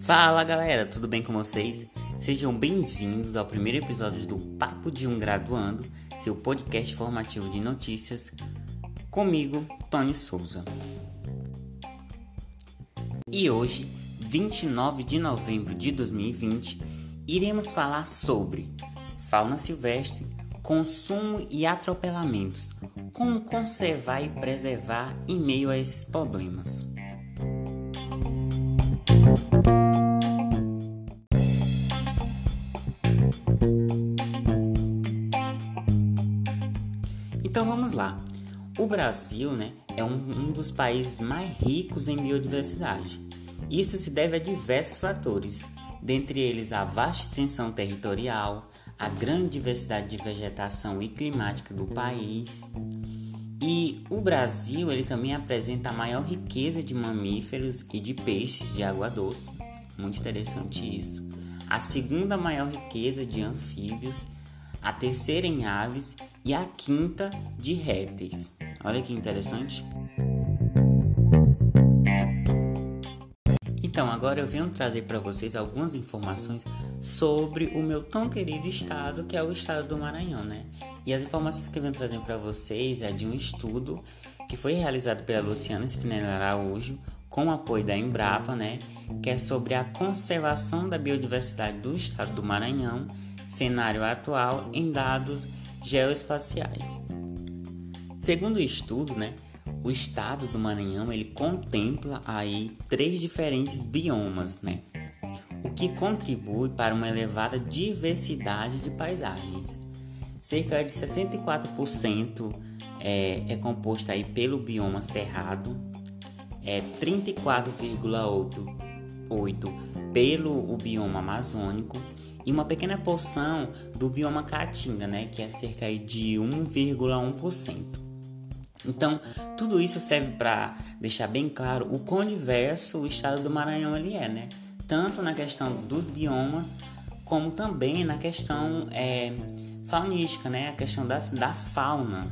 Fala galera, tudo bem com vocês? Sejam bem-vindos ao primeiro episódio do Papo de um Graduando, seu podcast formativo de notícias, comigo, Tony Souza. E hoje, 29 de novembro de 2020, iremos falar sobre fauna silvestre, consumo e atropelamentos, como conservar e preservar em meio a esses problemas. Então vamos lá. O Brasil né, é um, um dos países mais ricos em biodiversidade. Isso se deve a diversos fatores, dentre eles a vasta extensão territorial, a grande diversidade de vegetação e climática do país. E o Brasil ele também apresenta a maior riqueza de mamíferos e de peixes de água doce. Muito interessante isso. A segunda maior riqueza de anfíbios, a terceira em aves e a quinta de répteis. Olha que interessante. Então, agora eu venho trazer para vocês algumas informações sobre o meu tão querido estado, que é o estado do Maranhão, né? E as informações que eu venho trazer para vocês é de um estudo que foi realizado pela Luciana Spinelli Araújo, com o apoio da Embrapa, né? Que é sobre a conservação da biodiversidade do estado do Maranhão, cenário atual em dados geoespaciais. Segundo o estudo, né? o estado do Maranhão ele contempla aí três diferentes biomas, né? O que contribui para uma elevada diversidade de paisagens. Cerca de 64% é, é composto aí pelo bioma cerrado, é 34,8 pelo o bioma amazônico e uma pequena porção do bioma caatinga, né, que é cerca de 1,1%. Então, tudo isso serve para deixar bem claro o quão diverso o estado do Maranhão ele é, né? Tanto na questão dos biomas, como também na questão é, faunística, né? A questão da, da fauna.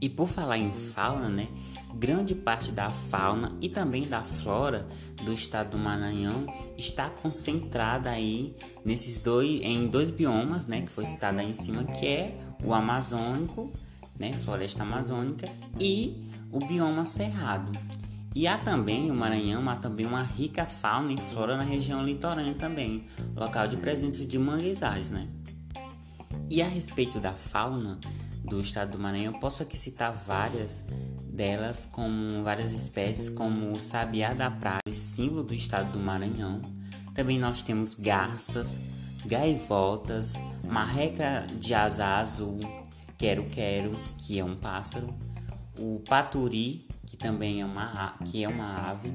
E por falar em fauna, né? Grande parte da fauna e também da flora do estado do Maranhão está concentrada aí nesses dois em dois biomas, né, que foi citado aí em cima, que é o amazônico né, floresta amazônica e o bioma cerrado. E há também, o Maranhão há também uma rica fauna e flora na região litorânea também, local de presença de manguezais, né? E a respeito da fauna do estado do Maranhão, posso aqui citar várias delas, como várias espécies, como o sabiá da praia, símbolo do estado do Maranhão. Também nós temos garças, gaivotas, marreca de asa azul, quero-quero, que é um pássaro, o paturi, que também é uma, que é uma ave,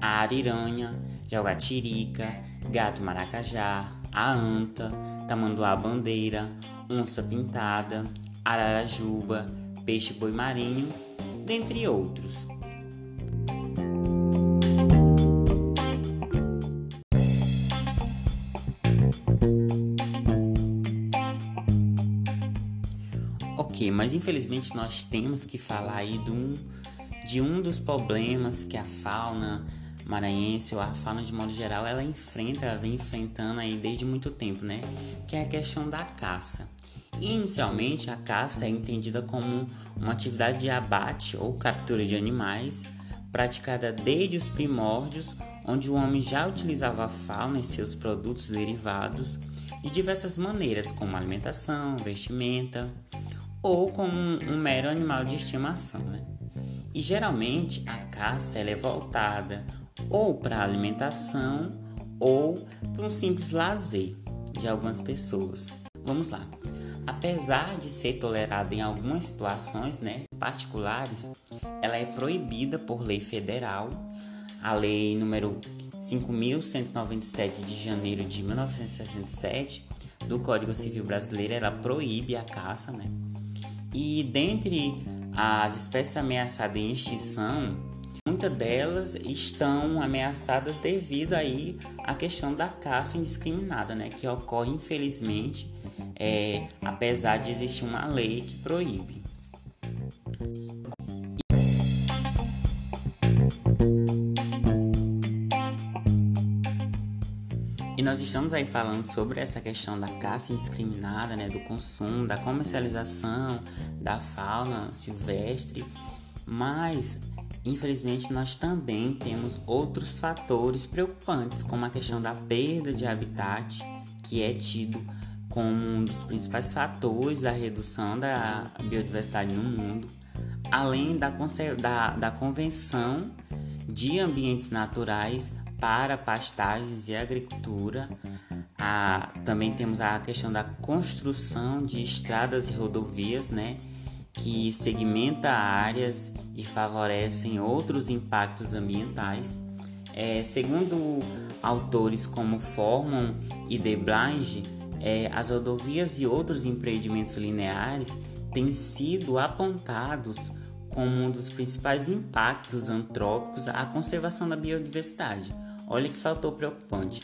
a ariranha, jaguatirica, gato maracajá, a anta, tamanduá bandeira, onça pintada, ararajuba, peixe boi marinho, dentre outros. Mas infelizmente nós temos que falar aí de um, de um dos problemas que a fauna maranhense ou a fauna de modo geral ela enfrenta, ela vem enfrentando aí desde muito tempo, né? Que é a questão da caça. Inicialmente, a caça é entendida como uma atividade de abate ou captura de animais praticada desde os primórdios, onde o homem já utilizava a fauna e seus produtos derivados de diversas maneiras, como alimentação, vestimenta, ou como um, mero animal de estimação. Né? E geralmente a caça é voltada ou para alimentação ou para um simples lazer de algumas pessoas. Vamos lá. Apesar de ser tolerada em algumas situações né, particulares, ela é proibida por lei federal, a lei número 5.197 de janeiro de 1967 do Código Civil Brasileiro, ela proíbe a caça, né? E dentre as espécies ameaçadas em extinção, muitas delas estão ameaçadas devido aí à questão da caça indiscriminada, né, que ocorre infelizmente, é, apesar de existir uma lei que proíbe. Nós estamos aí falando sobre essa questão da caça indiscriminada, né, do consumo, da comercialização da fauna silvestre, mas infelizmente nós também temos outros fatores preocupantes, como a questão da perda de habitat, que é tido como um dos principais fatores da redução da biodiversidade no mundo, além da, da, da Convenção de Ambientes Naturais para pastagens e agricultura. A, também temos a questão da construção de estradas e rodovias, né, que segmenta áreas e favorecem outros impactos ambientais. É, segundo autores como Forman e Deblanche, é, as rodovias e outros empreendimentos lineares têm sido apontados como um dos principais impactos antrópicos à conservação da biodiversidade. Olha que fator preocupante.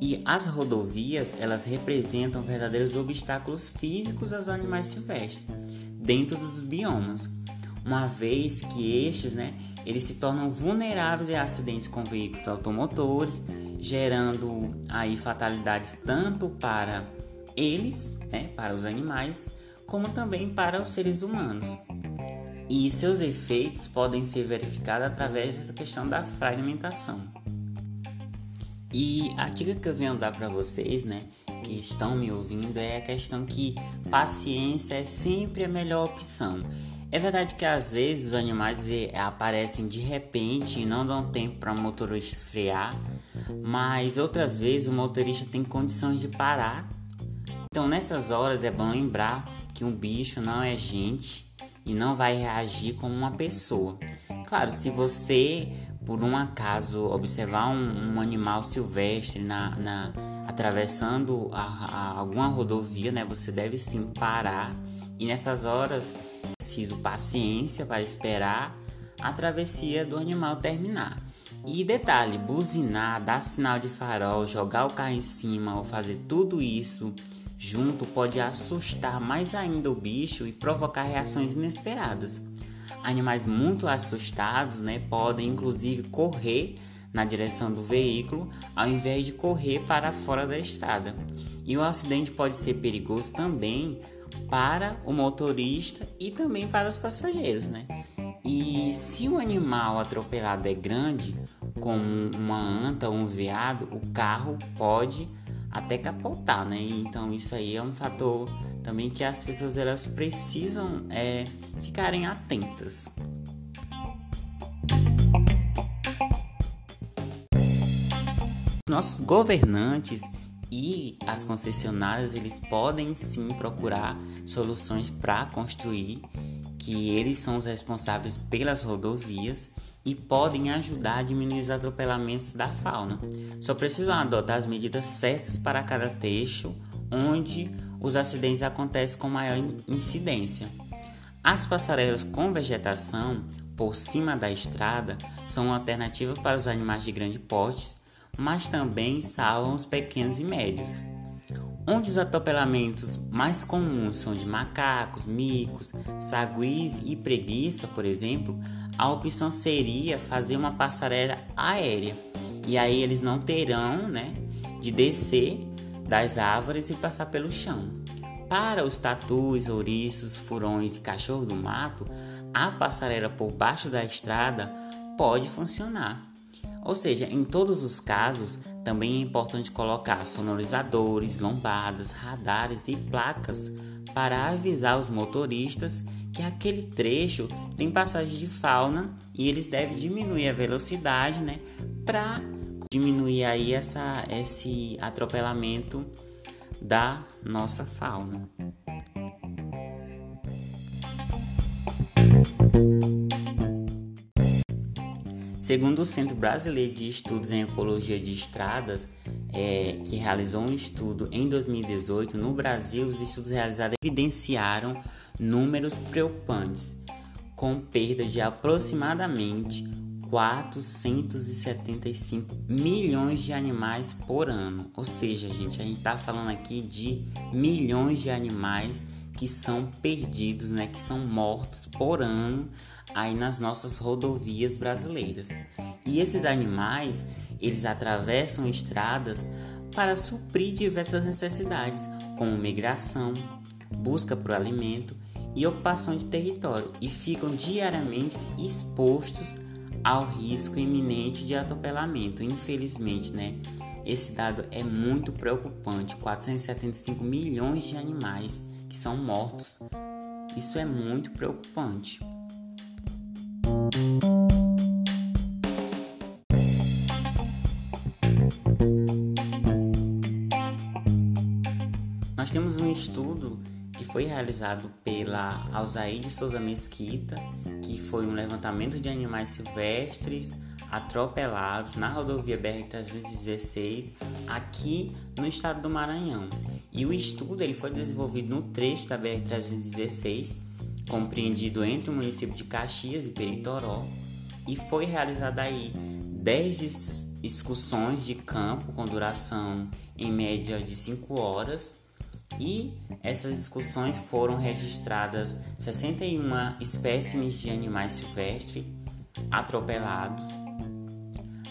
E as rodovias, elas representam verdadeiros obstáculos físicos aos animais silvestres dentro dos biomas, uma vez que estes, né, eles se tornam vulneráveis a acidentes com veículos automotores, gerando aí fatalidades tanto para eles, né, para os animais, como também para os seres humanos. E seus efeitos podem ser verificados através dessa questão da fragmentação. E a dica que eu venho dar para vocês, né, que estão me ouvindo, é a questão que paciência é sempre a melhor opção. É verdade que às vezes os animais eh, aparecem de repente e não dão tempo para o motorista frear, mas outras vezes o motorista tem condições de parar. Então nessas horas é bom lembrar que um bicho não é gente e não vai reagir como uma pessoa. Claro, se você por um acaso observar um, um animal silvestre na, na atravessando a, a, alguma rodovia, né, você deve sim parar e nessas horas é preciso paciência para esperar a travessia do animal terminar. E detalhe, buzinar, dar sinal de farol, jogar o carro em cima ou fazer tudo isso junto pode assustar mais ainda o bicho e provocar reações inesperadas. Animais muito assustados né, podem inclusive correr na direção do veículo ao invés de correr para fora da estrada. E o acidente pode ser perigoso também para o motorista e também para os passageiros, né? E se o animal atropelado é grande, como uma anta ou um veado, o carro pode até capotar, né? Então isso aí é um fator também que as pessoas elas precisam é, ficarem atentas. Nossos governantes e as concessionárias eles podem sim procurar soluções para construir que eles são os responsáveis pelas rodovias e podem ajudar a diminuir os atropelamentos da fauna. Só precisam adotar as medidas certas para cada trecho onde os acidentes acontecem com maior incidência. As passarelas com vegetação por cima da estrada são uma alternativa para os animais de grande porte, mas também salvam os pequenos e médios. Onde os atropelamentos mais comuns são de macacos, micos, saguis e preguiça, por exemplo, a opção seria fazer uma passarela aérea. E aí eles não terão, né, de descer das árvores e passar pelo chão. Para os tatus, ouriços, furões e cachorro do mato, a passarela por baixo da estrada pode funcionar. Ou seja, em todos os casos, também é importante colocar sonorizadores, lombadas, radares e placas para avisar os motoristas que aquele trecho tem passagem de fauna e eles devem diminuir a velocidade, né, para diminuir aí essa, esse atropelamento da nossa fauna. Segundo o Centro Brasileiro de Estudos em Ecologia de Estradas, é, que realizou um estudo em 2018, no Brasil, os estudos realizados evidenciaram números preocupantes, com perda de aproximadamente 475 milhões de animais por ano. Ou seja, gente, a gente está falando aqui de milhões de animais que são perdidos, né, que são mortos por ano aí nas nossas rodovias brasileiras. E esses animais, eles atravessam estradas para suprir diversas necessidades, como migração, busca por alimento e ocupação de território, e ficam diariamente expostos ao risco iminente de atropelamento. Infelizmente, né? Esse dado é muito preocupante. 475 milhões de animais que são mortos. Isso é muito preocupante. Nós temos um estudo que foi realizado pela Alzaide Souza Mesquita, que foi um levantamento de animais silvestres atropelados na rodovia BR-316 aqui no estado do Maranhão. E o estudo ele foi desenvolvido no trecho da BR-316, compreendido entre o município de Caxias e Peritoró, e foi realizado aí 10 excursões de campo com duração em média de 5 horas e essas excursões foram registradas 61 espécimes de animais silvestres atropelados.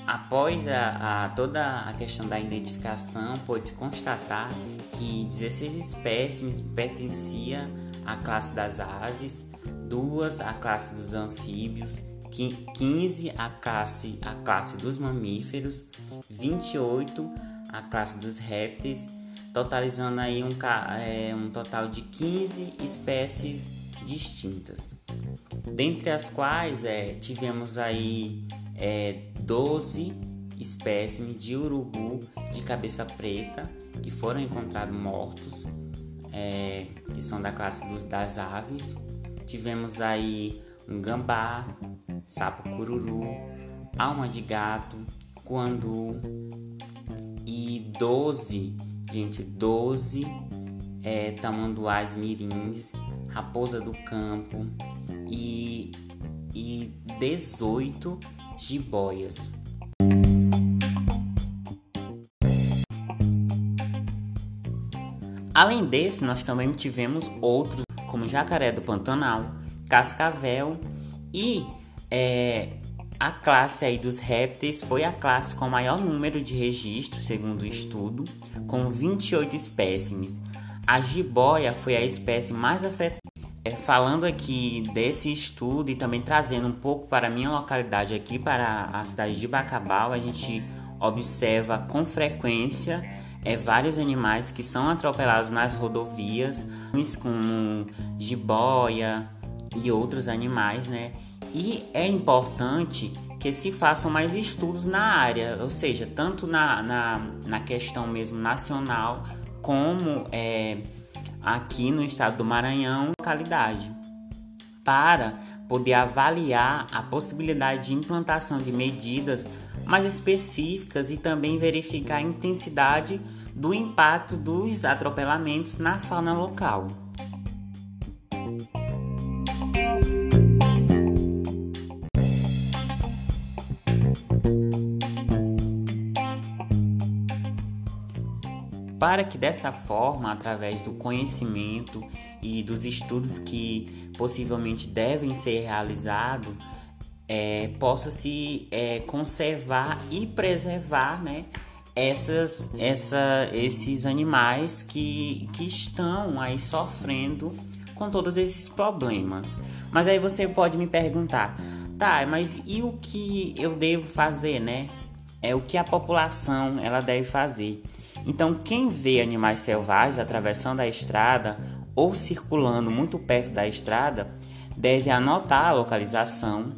Após a, a, toda a questão da identificação, pôde-se constatar que 16 espécimes pertenciam à classe das aves, duas à classe dos anfíbios, 15 à classe, à classe dos mamíferos, 28 à classe dos répteis totalizando aí um, é, um total de 15 espécies distintas, dentre as quais é, tivemos aí é, 12 espécimes de urubu de cabeça preta que foram encontrados mortos, é, que são da classe dos, das aves. Tivemos aí um gambá, sapo cururu, alma de gato, quandu e 12 gente, 12 é, tamanduás mirins, raposa do campo e, e 18 jiboias. Além desse, nós também tivemos outros, como jacaré do Pantanal, cascavel e é, a classe aí dos répteis foi a classe com maior número de registros, segundo o estudo, com 28 espécimes. A jiboia foi a espécie mais afetada. É, falando aqui desse estudo e também trazendo um pouco para a minha localidade aqui, para a cidade de Bacabal, a gente observa com frequência é, vários animais que são atropelados nas rodovias, como jiboia e outros animais, né? E é importante que se façam mais estudos na área, ou seja, tanto na, na, na questão mesmo nacional, como é, aqui no estado do Maranhão, localidade, para poder avaliar a possibilidade de implantação de medidas mais específicas e também verificar a intensidade do impacto dos atropelamentos na fauna local. para que dessa forma, através do conhecimento e dos estudos que possivelmente devem ser realizados, é, possa se é, conservar e preservar né, essas, essa, esses animais que, que estão aí sofrendo com todos esses problemas. Mas aí você pode me perguntar, tá, mas e o que eu devo fazer, né? É o que a população ela deve fazer. Então, quem vê animais selvagens atravessando a estrada ou circulando muito perto da estrada deve anotar a localização,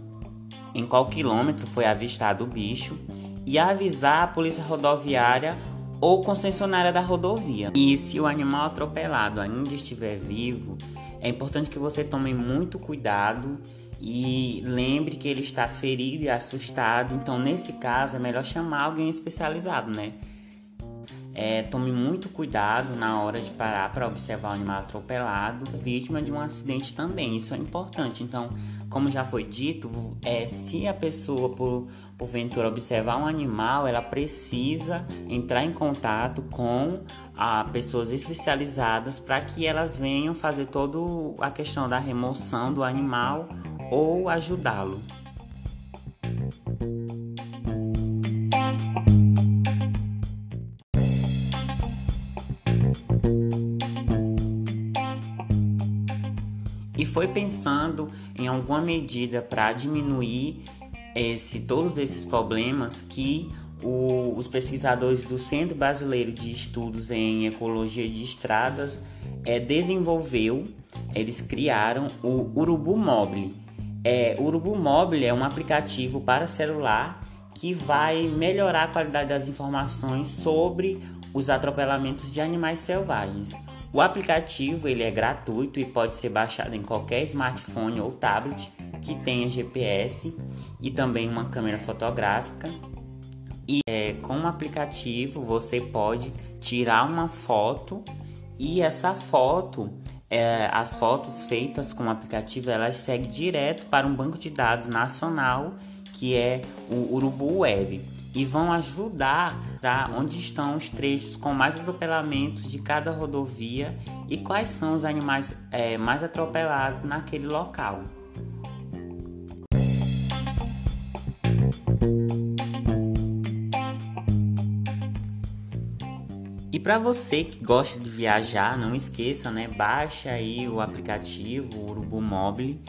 em qual quilômetro foi avistado o bicho e avisar a polícia rodoviária ou concessionária da rodovia. E se o animal atropelado ainda estiver vivo, é importante que você tome muito cuidado e lembre que ele está ferido e assustado. Então, nesse caso, é melhor chamar alguém especializado, né? É, tome muito cuidado na hora de parar para observar o animal atropelado, vítima de um acidente também, isso é importante. Então, como já foi dito, é, se a pessoa por porventura observar um animal, ela precisa entrar em contato com a pessoas especializadas para que elas venham fazer toda a questão da remoção do animal ou ajudá-lo. Foi pensando em alguma medida para diminuir esse, todos esses problemas que o, os pesquisadores do Centro Brasileiro de Estudos em Ecologia de Estradas é, desenvolveu, eles criaram o Urubu Mobile. É, Urubu Mobile é um aplicativo para celular que vai melhorar a qualidade das informações sobre os atropelamentos de animais selvagens. O aplicativo ele é gratuito e pode ser baixado em qualquer smartphone ou tablet que tenha GPS e também uma câmera fotográfica. E é, com o aplicativo você pode tirar uma foto e essa foto, é, as fotos feitas com o aplicativo, elas seguem direto para um banco de dados nacional que é o Urubu Web e vão ajudar tá, onde estão os trechos com mais atropelamentos de cada rodovia e quais são os animais é, mais atropelados naquele local. E para você que gosta de viajar, não esqueça, né? Baixe aí o aplicativo Urubu Mobile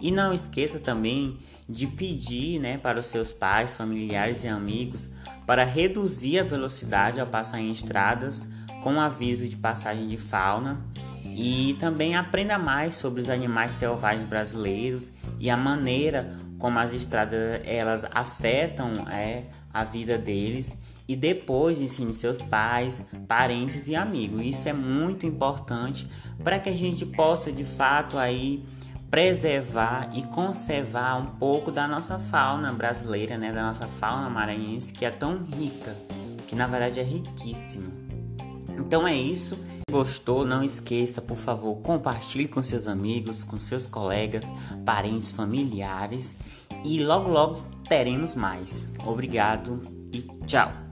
e não esqueça também de pedir né, para os seus pais, familiares e amigos para reduzir a velocidade ao passar em estradas com aviso de passagem de fauna e também aprenda mais sobre os animais selvagens brasileiros e a maneira como as estradas elas afetam é, a vida deles e depois ensine seus pais, parentes e amigos. Isso é muito importante para que a gente possa de fato aí preservar e conservar um pouco da nossa fauna brasileira, né, da nossa fauna maranhense que é tão rica, que na verdade é riquíssima. Então é isso. Gostou? Não esqueça, por favor, compartilhe com seus amigos, com seus colegas, parentes, familiares e logo logo teremos mais. Obrigado e tchau.